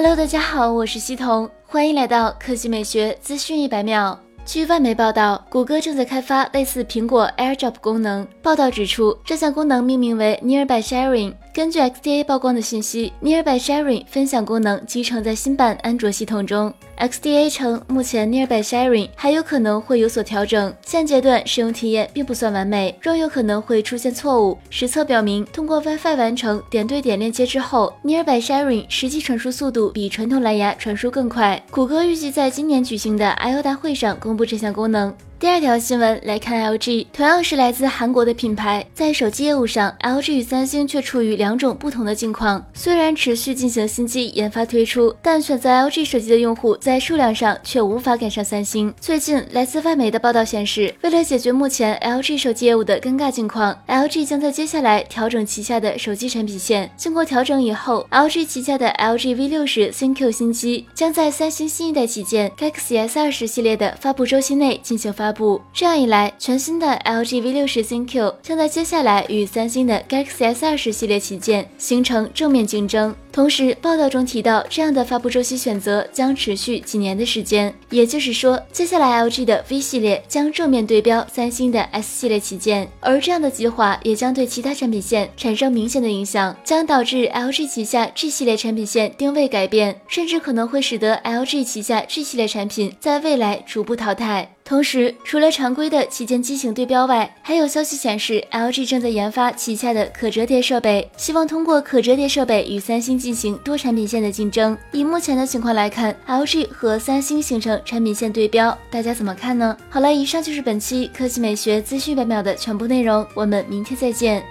Hello，大家好，我是西彤，欢迎来到科技美学资讯一百秒。据外媒报道，谷歌正在开发类似苹果 AirDrop 功能。报道指出，这项功能命名为 Nearby Sharing。根据 XDA 曝光的信息，Nearby Sharing 分享功能集成在新版安卓系统中。XDA 称，目前 Nearby Sharing 还有可能会有所调整，现阶段使用体验并不算完美，仍有可能会出现错误。实测表明，通过 WiFi 完成点对点链接之后，Nearby Sharing 实际传输速度比传统蓝牙传输更快。谷歌预计在今年举行的 I/O 大会上公布这项功能。第二条新闻来看，LG 同样是来自韩国的品牌，在手机业务上，LG 与三星却处于两种不同的境况。虽然持续进行新机研发推出，但选择 LG 手机的用户在数量上却无法赶上三星。最近，来自外媒的报道显示，为了解决目前 LG 手机业务的尴尬境况，LG 将在接下来调整旗下的手机产品线。经过调整以后，LG 旗下的 LG V60 ThinQ 新机将在三星新一代旗舰 Galaxy S20 系列的发布周期内进行发。发布，这样一来，全新的 LG V60 ThinQ 将在接下来与三星的 Galaxy S20 系列旗舰形成正面竞争。同时，报道中提到，这样的发布周期选择将持续几年的时间，也就是说，接下来 LG 的 V 系列将正面对标三星的 S 系列旗舰，而这样的计划也将对其他产品线产生明显的影响，将导致 LG 旗下 G 系列产品线定位改变，甚至可能会使得 LG 旗下 G 系列产品在未来逐步淘汰。同时，除了常规的旗舰机型对标外，还有消息显示，LG 正在研发旗下的可折叠设备，希望通过可折叠设备与三星进行多产品线的竞争。以目前的情况来看，LG 和三星形成产品线对标，大家怎么看呢？好了，以上就是本期科技美学资讯百秒的全部内容，我们明天再见。